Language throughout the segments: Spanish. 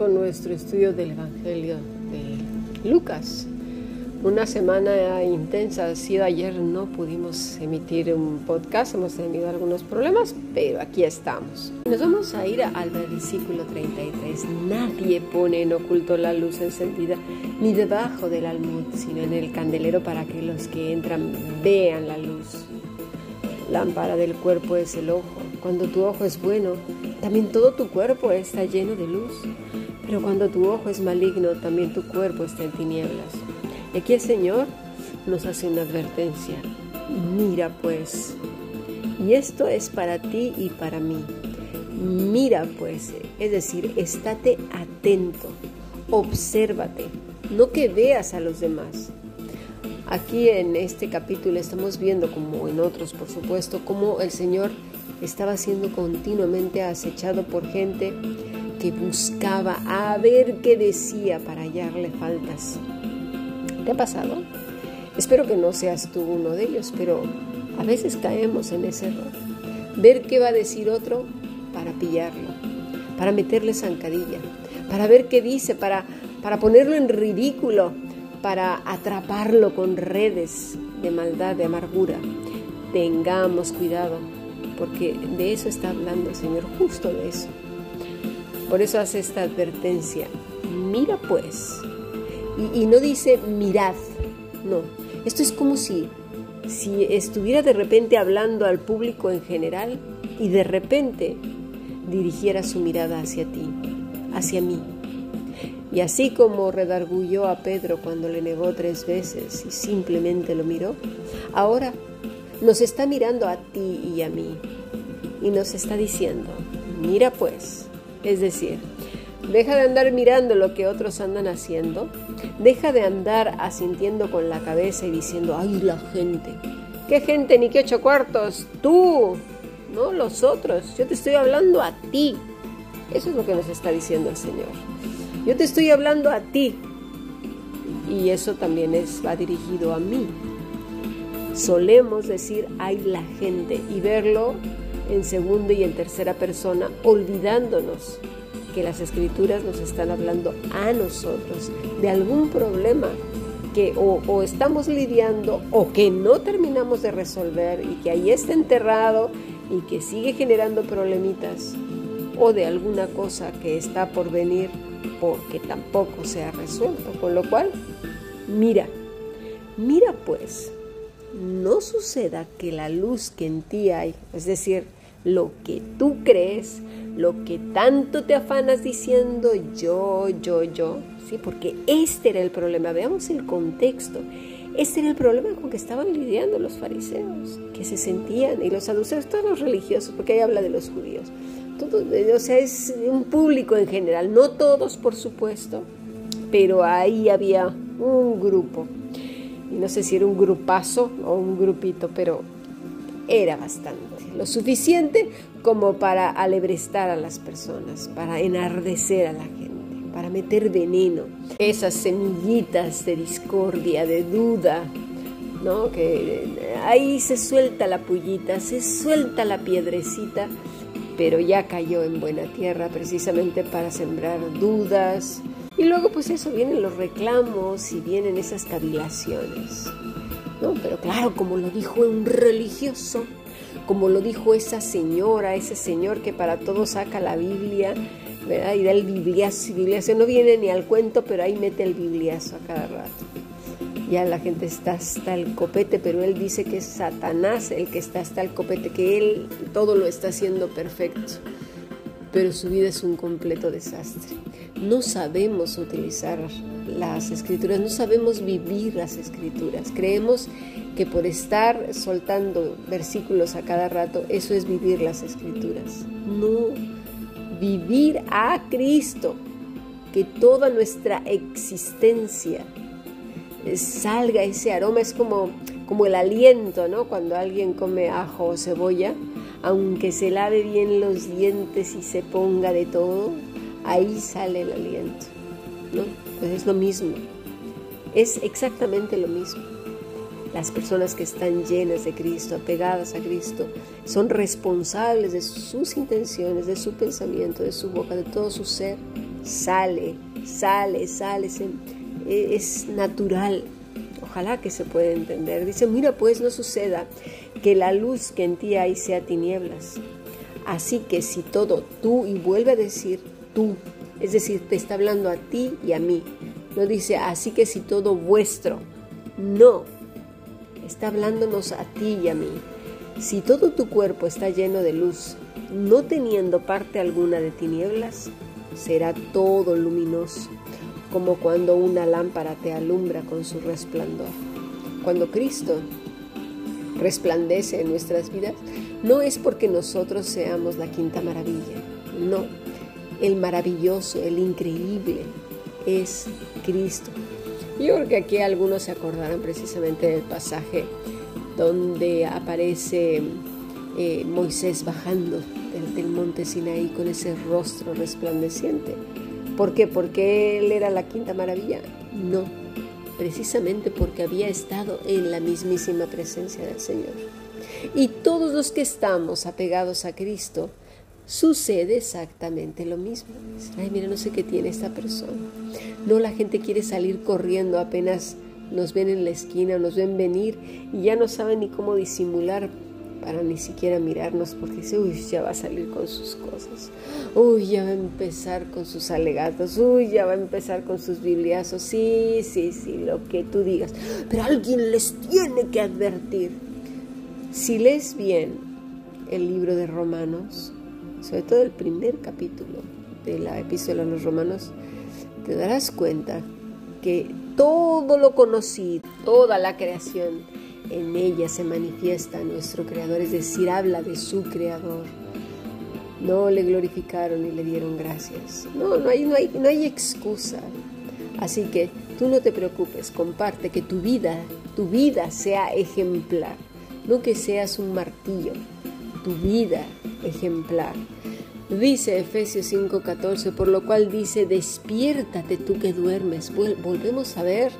con nuestro estudio del Evangelio de Lucas. Una semana intensa ha sido ayer, no pudimos emitir un podcast, hemos tenido algunos problemas, pero aquí estamos. Nos vamos a ir al versículo 33. Nadie pone en oculto la luz encendida ni debajo del almud, sino en el candelero para que los que entran vean la luz. Lámpara del cuerpo es el ojo. Cuando tu ojo es bueno, también todo tu cuerpo está lleno de luz. Pero cuando tu ojo es maligno, también tu cuerpo está en tinieblas. Y aquí el Señor nos hace una advertencia. Mira pues. Y esto es para ti y para mí. Mira pues, es decir, estate atento, obsérvate, no que veas a los demás. Aquí en este capítulo estamos viendo, como en otros por supuesto, cómo el Señor estaba siendo continuamente acechado por gente que buscaba a ver qué decía para hallarle faltas. ¿Te ha pasado? Espero que no seas tú uno de ellos, pero a veces caemos en ese error. Ver qué va a decir otro para pillarlo, para meterle zancadilla, para ver qué dice, para, para ponerlo en ridículo, para atraparlo con redes de maldad, de amargura. Tengamos cuidado porque de eso está hablando el Señor, justo de eso. Por eso hace esta advertencia, mira pues, y, no dice mirad, no, esto es como si, si estuviera de repente hablando al público en general y de repente dirigiera su mirada hacia ti, hacia mí. Y así como redargulló a Pedro cuando le negó tres veces y simplemente lo miró, ahora nos está mirando a ti y a mí. Y nos está diciendo, mira pues, es decir, deja de andar mirando lo que otros andan haciendo, deja de andar asintiendo con la cabeza y diciendo, ay la gente, ¿qué gente ni qué ocho cuartos? Tú, no los otros, yo te estoy hablando a ti. Eso es lo que nos está diciendo el Señor. Yo te estoy hablando a ti. Y eso también es, va dirigido a mí solemos decir hay la gente y verlo en segunda y en tercera persona, olvidándonos que las escrituras nos están hablando a nosotros de algún problema que o, estamos lidiando o que no terminamos de resolver y que ahí está enterrado y que sigue generando problemitas o de alguna cosa que está por venir porque tampoco se ha resuelto. Con lo cual, mira, mira pues, no suceda que la luz que en ti hay, es decir, lo que tú crees, lo que tanto te afanas diciendo yo, yo, yo, ¿sí? Porque este era el problema, veamos el contexto. Este era el problema con que estaban lidiando los fariseos, que se sentían, y los saduceos, todos los religiosos, porque ahí habla de los judíos. Todo, o sea, es un público en general, no todos por supuesto, pero ahí había un grupo y no sé si era un grupazo o un grupito, pero era bastante, lo suficiente como para alebrestar a las personas, para enardecer a la gente, para meter veneno, esas semillitas de discordia, de duda, ¿no? Que ahí se suelta la pullita, se suelta la piedrecita, pero ya cayó en buena tierra precisamente para sembrar dudas, y luego pues eso, vienen los reclamos y vienen esas cavilaciones. ¿no? Pero claro, como lo dijo un religioso, como lo dijo esa señora, ese señor que para todo saca la Biblia, ¿verdad? Y da el bibliazo, bibliazo. No viene ni al cuento, pero ahí mete el bibliazo a cada rato. Ya la gente está hasta el copete, pero él dice que es Satanás el que está hasta el copete, que él todo lo está haciendo perfecto pero su vida es un completo desastre. No sabemos utilizar las escrituras, no sabemos vivir las escrituras. Creemos que por estar soltando versículos a cada rato, eso es vivir las escrituras. No, vivir a Cristo, que toda nuestra existencia salga ese aroma, es como, como el aliento, ¿no? Cuando alguien come ajo o cebolla, aunque se lave bien los dientes y se ponga de todo, ahí sale el aliento. ¿no? Pues es lo mismo. Es exactamente lo mismo. Las personas que están llenas de Cristo, apegadas a Cristo, son responsables de sus intenciones, de su pensamiento, de su boca, de todo su ser. sale, sale, sale, e, es natural. Ojalá que se pueda entender. Dice, mira pues no suceda que la luz que en ti hay sea tinieblas. Así que si todo tú, y vuelve a decir tú, es decir, te está hablando a ti y a mí. No dice, así que si todo vuestro. No, está hablándonos a ti y a mí. Si todo tu cuerpo está lleno de luz, no teniendo parte alguna de tinieblas, será todo luminoso, como cuando una lámpara te alumbra con su resplandor. Cuando Cristo resplandece en nuestras vidas, no es porque nosotros seamos la quinta maravilla, no. El maravilloso, el increíble es Cristo. Yo creo que aquí algunos se acordarán precisamente del pasaje donde aparece eh, Moisés bajando del, del, monte Sinaí con ese rostro resplandeciente. ¿Por qué? ¿Porque él era la quinta maravilla? No, precisamente porque había estado en la mismísima presencia del Señor. Y todos los que estamos apegados a Cristo, sucede exactamente lo mismo. Ay, mira, no sé qué tiene esta persona. No, la gente quiere salir corriendo apenas nos ven en la esquina, nos ven venir y ya no saben ni cómo disimular para ni siquiera mirarnos porque dice, uy, ya va a salir con sus cosas, uy, ya va a empezar con sus alegatos, uy, ya va a empezar con sus bibliazos, sí, sí, sí, lo que tú digas, pero alguien les tiene que advertir. Si lees bien el libro de Romanos, sobre todo el primer capítulo de la epístola a los Romanos, te darás cuenta que todo lo conocido, toda la creación, en ella se manifiesta nuestro Creador, es decir, habla de su Creador. No le glorificaron y le dieron gracias. No, no hay, no hay, no hay excusa. Así que tú no te preocupes, comparte que tu vida, tu vida sea ejemplar, no que seas un martillo, tu vida ejemplar. Dice Efesios 5:14, por lo cual dice, despiértate tú que duermes. Volvemos a ver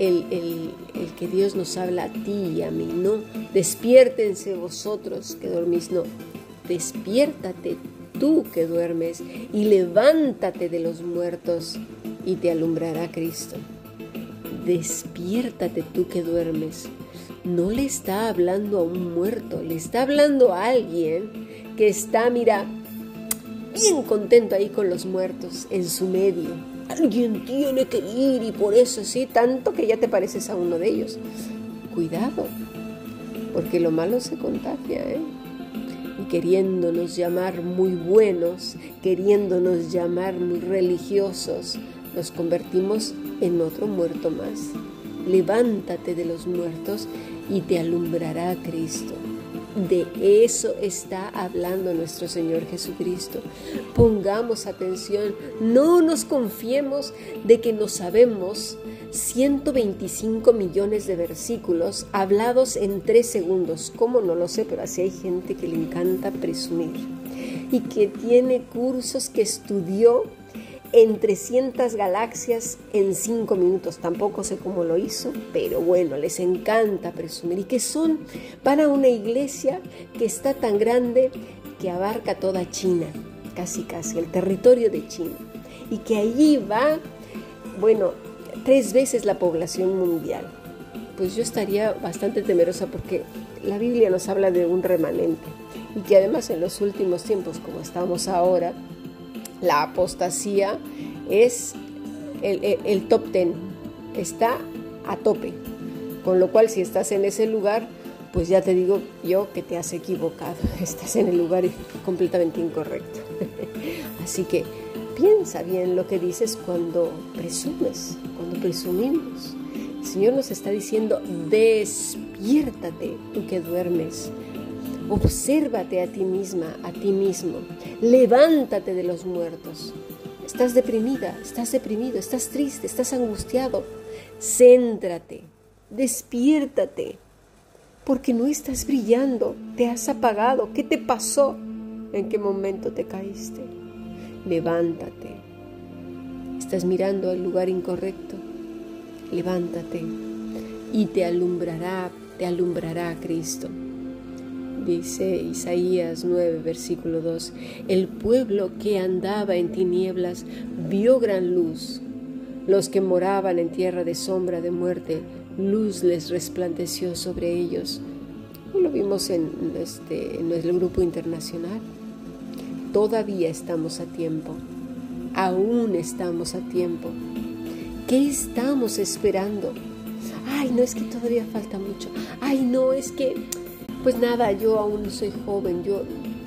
el, que Dios nos habla a ti y a mí, no, despiértense vosotros que dormís, no, despiértate tú que duermes y levántate de los muertos y te alumbrará Cristo. Despiértate tú que duermes. No le está hablando a un muerto, le está hablando a alguien que está, mira, bien contento ahí con los muertos en su medio. Alguien tiene que ir y por eso sí, tanto que ya te pareces a uno de ellos. Cuidado, porque lo malo se contagia, ¿eh? Y queriéndonos llamar muy buenos, queriéndonos llamar muy religiosos, nos convertimos en otro muerto más. Levántate de los muertos y te alumbrará Cristo. De eso está hablando nuestro Señor Jesucristo. Pongamos atención, no nos confiemos de que no sabemos 125 millones de versículos hablados en tres segundos. ¿Cómo no lo sé? Pero así hay gente que le encanta presumir y que tiene cursos que estudió en 300 galaxias en 5 minutos. Tampoco sé cómo lo hizo, pero bueno, les encanta presumir. Y que son para una iglesia que está tan grande que abarca toda China, casi casi, el territorio de China. Y que allí va, bueno, tres veces la población mundial. Pues yo estaría bastante temerosa porque la Biblia nos habla de un remanente y que además en los últimos tiempos, como estamos ahora, la apostasía es el, top ten, está a tope. Con lo cual, si estás en ese lugar, pues ya te digo yo que te has equivocado, estás en el lugar completamente incorrecto. Así que piensa bien lo que dices cuando presumes, cuando presumimos. El Señor nos está diciendo, despiértate tú que duermes, Obsérvate a ti misma, a ti mismo. Levántate de los muertos. Estás deprimida, estás deprimido, estás triste, estás angustiado. Céntrate, despiértate, porque no estás brillando, te has apagado. ¿Qué te pasó? ¿En qué momento te caíste? Levántate. Estás mirando al lugar incorrecto. Levántate y te alumbrará, te alumbrará Cristo Dice Isaías 9, versículo 2, el pueblo que andaba en tinieblas vio gran luz. Los que moraban en tierra de sombra de muerte, luz les resplandeció sobre ellos. Lo vimos en, este, en el grupo internacional. Todavía estamos a tiempo. Aún estamos a tiempo. ¿Qué estamos esperando? Ay, no es que todavía falta mucho. Ay, no, es que pues nada, yo aún soy joven, yo,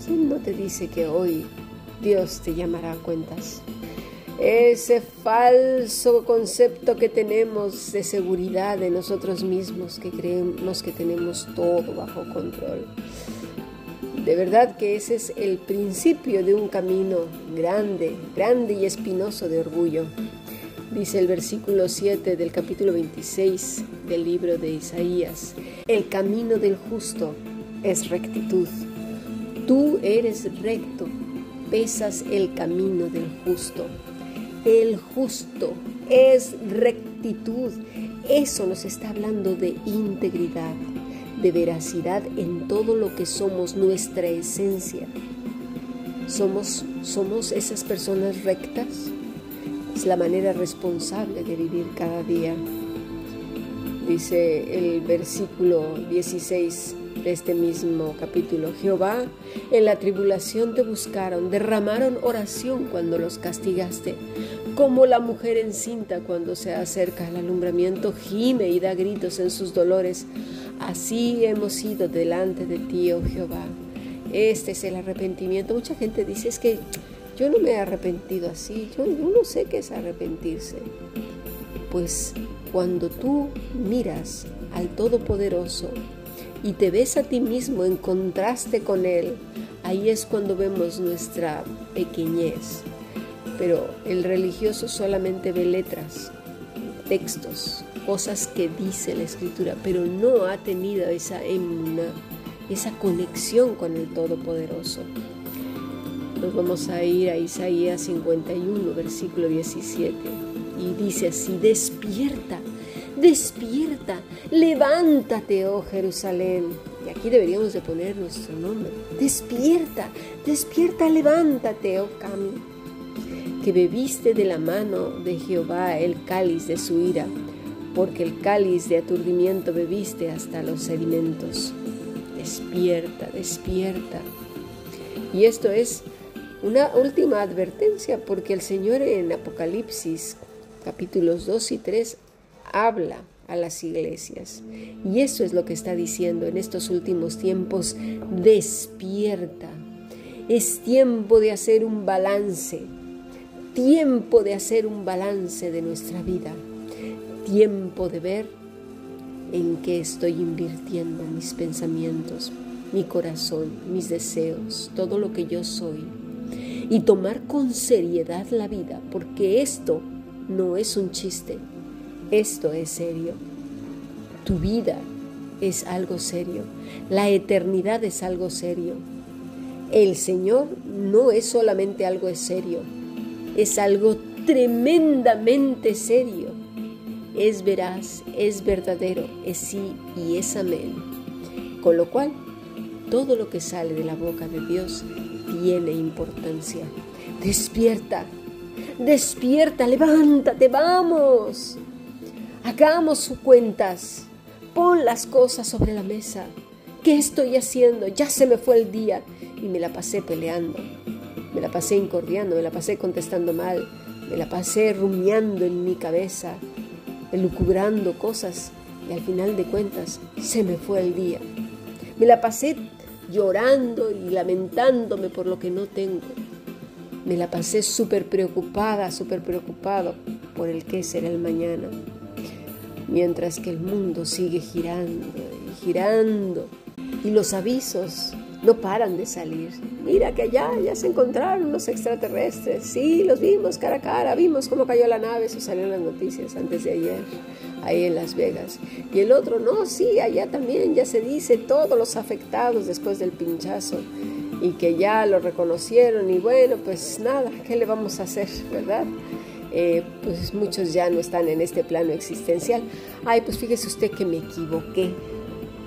¿quién no te dice que hoy Dios te llamará a cuentas? Ese falso concepto que tenemos de seguridad de nosotros mismos, que creemos que tenemos todo bajo control. De verdad que ese es el principio de un camino grande, grande y espinoso de orgullo. Dice el versículo 7 del capítulo 26 del libro de Isaías, el camino del justo es rectitud. Tú eres recto, pesas el camino del justo. El justo es rectitud. Eso nos está hablando de integridad, de veracidad en todo lo que somos, nuestra esencia. Somos, somos esas personas rectas es la manera responsable de vivir cada día. Dice el versículo 16 de este mismo capítulo, Jehová, en la tribulación te buscaron, derramaron oración cuando los castigaste, como la mujer encinta cuando se acerca al alumbramiento, gime y da gritos en sus dolores. Así hemos ido delante de ti, oh Jehová. Este es el arrepentimiento. Mucha gente dice es que yo no me he arrepentido así, yo, no sé qué es arrepentirse. Pues cuando tú miras al Todopoderoso y te ves a ti mismo en contraste con Él, ahí es cuando vemos nuestra pequeñez. Pero el religioso solamente ve letras, textos, cosas que dice la Escritura, pero no ha tenido esa, esa conexión con el Todopoderoso. Nos vamos a ir a Isaías 51, versículo 17. Y dice así, despierta, despierta, levántate, oh Jerusalén. Y aquí deberíamos de poner nuestro nombre. Despierta, despierta, levántate, oh Cami. Que bebiste de la mano de Jehová el cáliz de su ira, porque el cáliz de aturdimiento bebiste hasta los sedimentos. Despierta, despierta. Y esto es una última advertencia, porque el Señor en Apocalipsis capítulos 2 y 3 habla a las iglesias. Y eso es lo que está diciendo en estos últimos tiempos, despierta. Es tiempo de hacer un balance, tiempo de hacer un balance de nuestra vida, tiempo de ver en qué estoy invirtiendo mis pensamientos, mi corazón, mis deseos, todo lo que yo soy y tomar con seriedad la vida, porque esto no es un chiste, esto es serio. Tu vida es algo serio, la eternidad es algo serio. El Señor no es solamente algo serio, es algo tremendamente serio. Es veraz, es verdadero, es sí y es amén. Con lo cual, todo lo que sale de la boca de Dios tiene importancia. Despierta, despierta, levántate, vamos. Hagamos cuentas, pon las cosas sobre la mesa. ¿Qué estoy haciendo? Ya se me fue el día y me la pasé peleando, me la pasé incordiando, me la pasé contestando mal, me la pasé rumiando en mi cabeza, elucubrando cosas y al final de cuentas se me fue el día. Me la pasé llorando y lamentándome por lo que no tengo. Me la pasé súper preocupada, súper preocupado por el qué será el mañana. Mientras que el mundo sigue girando y girando y los avisos no paran de salir. Mira que allá ya se encontraron los extraterrestres. Sí, los vimos cara a cara, vimos cómo cayó la nave, eso salió las noticias antes de ayer, ahí en Las Vegas. Y el otro, no, sí, allá también ya se dice todos los afectados después del pinchazo y que ya lo reconocieron y bueno, pues nada, ¿qué le vamos a hacer, verdad? Eh, pues muchos ya no están en este plano existencial. Ay, pues fíjese usted que me equivoqué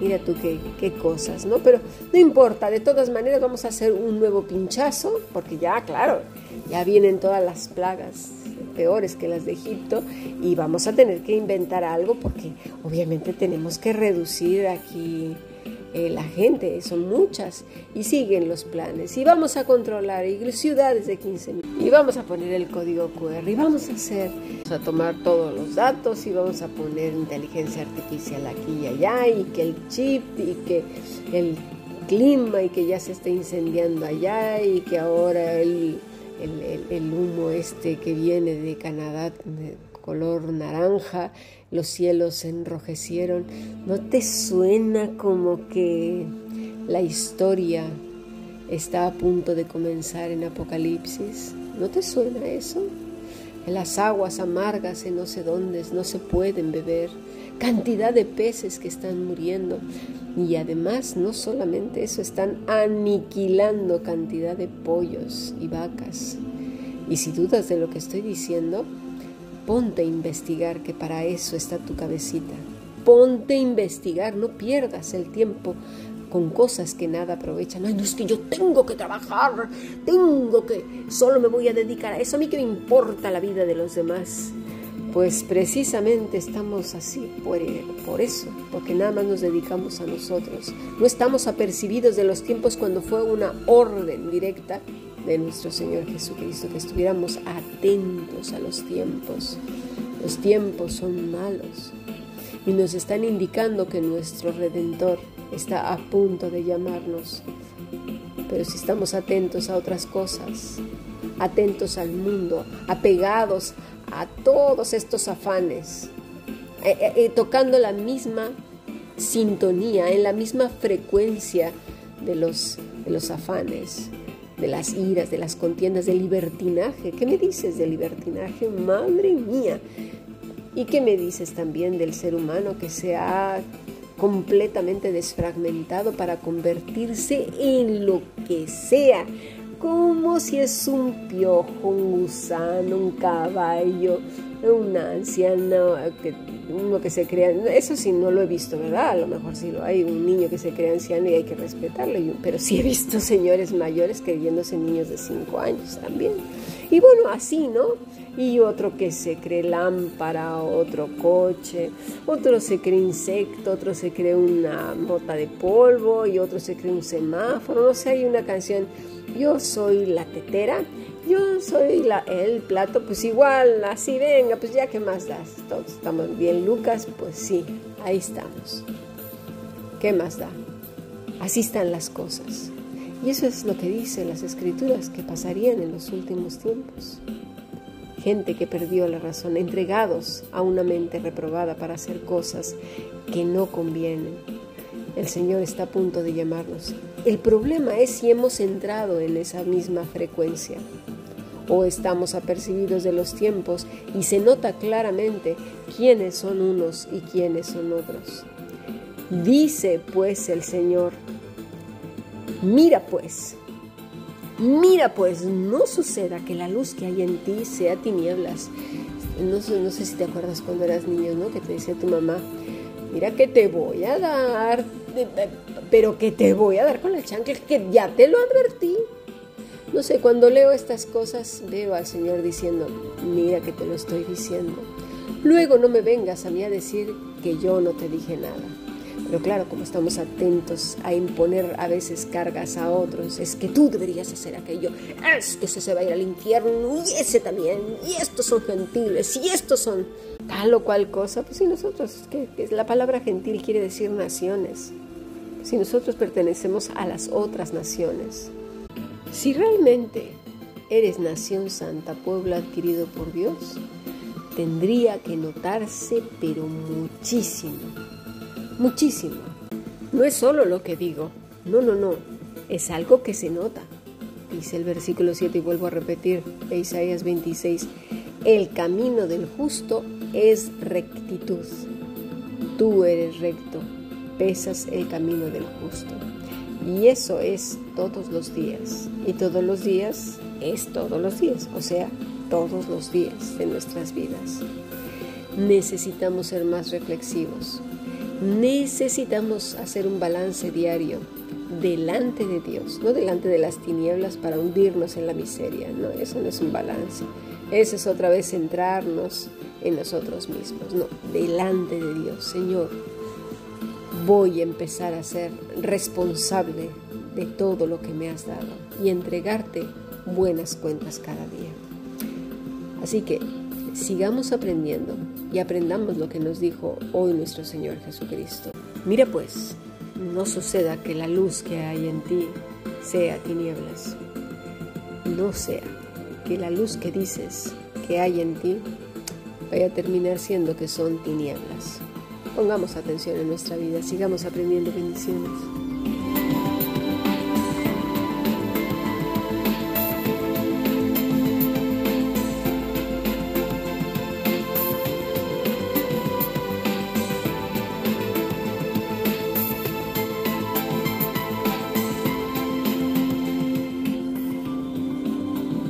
Mira tú qué, qué, cosas, ¿no? Pero no importa, de todas maneras vamos a hacer un nuevo pinchazo, porque ya, claro, ya vienen todas las plagas peores que las de Egipto y vamos a tener que inventar algo porque obviamente tenemos que reducir aquí eh, la gente, son muchas, y siguen los planes. Y vamos a controlar ciudades de 15 mil. Y vamos a poner el código QR. Y vamos a hacer, vamos a tomar todos los datos y vamos a poner inteligencia artificial aquí y allá. Y que el chip y que el clima y que ya se está incendiando allá y que ahora el, el, humo este que viene de Canadá color naranja, los cielos se enrojecieron. ¿No te suena como que la historia está a punto de comenzar en Apocalipsis? ¿No te suena eso? Las aguas amargas en no sé dónde no se pueden beber, cantidad de peces que están muriendo y además no solamente eso, están aniquilando cantidad de pollos y vacas. Y si dudas de lo que estoy diciendo, Ponte a investigar, que para eso está tu cabecita. Ponte a investigar, no pierdas el tiempo con cosas que nada aprovechan. Ay, no es que yo tengo que trabajar, tengo que, solo me voy a dedicar a eso. A mí que me importa la vida de los demás. Pues precisamente estamos así por, por, eso, porque nada más nos dedicamos a nosotros. No estamos apercibidos de los tiempos cuando fue una orden directa de nuestro Señor Jesucristo, que estuviéramos atentos a los tiempos. Los tiempos son malos y nos están indicando que nuestro Redentor está a punto de llamarnos. Pero si estamos atentos a otras cosas, atentos al mundo, apegados a todos estos afanes, eh, eh, eh, tocando la misma sintonía, en la misma frecuencia de los, de los afanes, de las iras, de las contiendas, del libertinaje. ¿Qué me dices del libertinaje? Madre mía. ¿Y qué me dices también del ser humano que se ha completamente desfragmentado para convertirse en lo que sea? Como si es un piojo, un gusano, un caballo, un anciano, uno que se crea, eso sí no lo he visto, ¿verdad? A lo mejor sí lo hay, un niño que se crea anciano y hay que respetarlo, pero sí he visto señores mayores creyéndose niños de 5 años también. Y bueno, así, ¿no? Y otro que se cree lámpara, otro coche, otro se cree insecto, otro se cree una mota de polvo y otro se cree un semáforo, no sé, hay una canción, yo soy la tetera yo soy la, el plato, pues igual, así venga, pues ya que más das, todos estamos bien, Lucas, pues sí, ahí estamos. ¿Qué más da? Así están las cosas. Y eso es lo que dicen las escrituras que pasarían en los últimos tiempos. Gente que perdió la razón, entregados a una mente reprobada para hacer cosas que no convienen. El Señor está a punto de llamarnos. El problema es si hemos entrado en esa misma frecuencia o estamos apercibidos de los tiempos y se nota claramente quiénes son unos y quiénes son otros. Dice pues el Señor, mira pues, mira pues, no suceda que la luz que hay en ti sea tinieblas. No sé, no sé si te acuerdas cuando eras niño, ¿no? Que te decía tu mamá, mira que te voy a dar, pero que te voy a dar con la chancla, que ya te lo advertí. No sé, cuando leo estas cosas veo al Señor diciendo, mira que te lo estoy diciendo. Luego no me vengas a mí a decir que yo no te dije nada. Pero claro, como estamos atentos a imponer a veces cargas a otros, es que tú deberías hacer aquello, es que se va a ir al infierno y ese también, y estos son gentiles, y estos son tal o cual cosa, pues si nosotros, que la palabra gentil quiere decir naciones, si nosotros pertenecemos a las otras naciones, si realmente eres nación santa, pueblo adquirido por Dios, tendría que notarse, pero muchísimo, muchísimo. No es solo lo que digo, no, no, no, es algo que se nota. Dice el versículo 7 y vuelvo a repetir de Isaías 26, el camino del justo es rectitud. Tú eres recto, pesas el camino del justo. Y eso es todos los días. Y todos los días es todos los días, o sea, todos los días de nuestras vidas. Necesitamos ser más reflexivos. Necesitamos hacer un balance diario delante de Dios, no delante de las tinieblas para hundirnos en la miseria, no, eso no es un balance. Eso es otra vez centrarnos en nosotros mismos, no, delante de Dios. Señor, voy a empezar a ser responsable de todo lo que me has dado y entregarte buenas cuentas cada día. Así que sigamos aprendiendo y aprendamos lo que nos dijo hoy nuestro Señor Jesucristo. Mira pues, no suceda que la luz que hay en ti sea tinieblas. No sea que la luz que dices que hay en ti vaya a terminar siendo que son tinieblas. Pongamos atención en nuestra vida, sigamos aprendiendo bendiciones.